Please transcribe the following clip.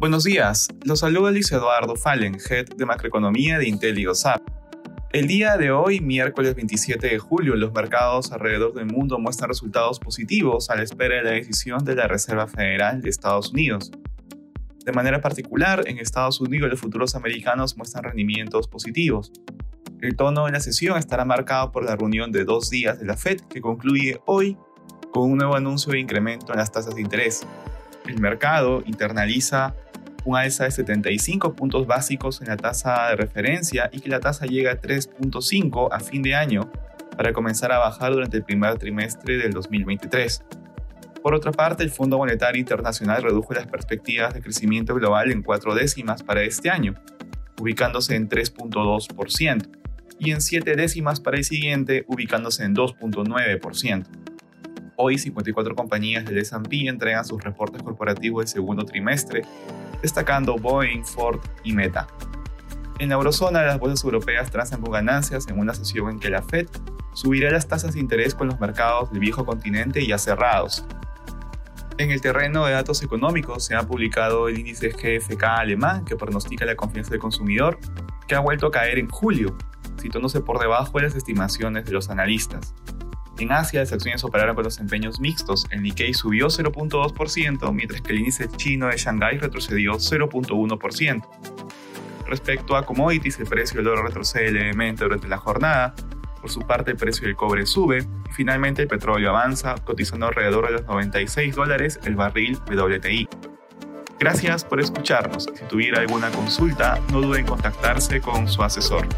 Buenos días, los saluda Luis Eduardo Fallen, Head de Macroeconomía de Intel El día de hoy, miércoles 27 de julio, los mercados alrededor del mundo muestran resultados positivos a la espera de la decisión de la Reserva Federal de Estados Unidos. De manera particular, en Estados Unidos los futuros americanos muestran rendimientos positivos. El tono de la sesión estará marcado por la reunión de dos días de la Fed que concluye hoy con un nuevo anuncio de incremento en las tasas de interés. El mercado internaliza un alza de 75 puntos básicos en la tasa de referencia y que la tasa llega a 3.5 a fin de año para comenzar a bajar durante el primer trimestre del 2023. Por otra parte, el Fondo Monetario Internacional redujo las perspectivas de crecimiento global en cuatro décimas para este año, ubicándose en 3.2%, y en siete décimas para el siguiente, ubicándose en 2.9%. Hoy 54 compañías del S&P entregan sus reportes corporativos del segundo trimestre, destacando Boeing, Ford y Meta. En la eurozona, las bolsas europeas transan con ganancias en una sesión en que la Fed subirá las tasas de interés con los mercados del viejo continente ya cerrados. En el terreno de datos económicos se ha publicado el índice GFK alemán que pronostica la confianza del consumidor, que ha vuelto a caer en julio, situándose por debajo de las estimaciones de los analistas. En Asia, las acciones operaron con los empeños mixtos. El Nikkei subió 0.2%, mientras que el índice chino de Shanghái retrocedió 0.1%. Respecto a commodities, el precio del oro retrocede levemente durante la jornada. Por su parte, el precio del cobre sube. Y finalmente, el petróleo avanza, cotizando alrededor de los 96 dólares el barril WTI. Gracias por escucharnos. Si tuviera alguna consulta, no duden en contactarse con su asesor.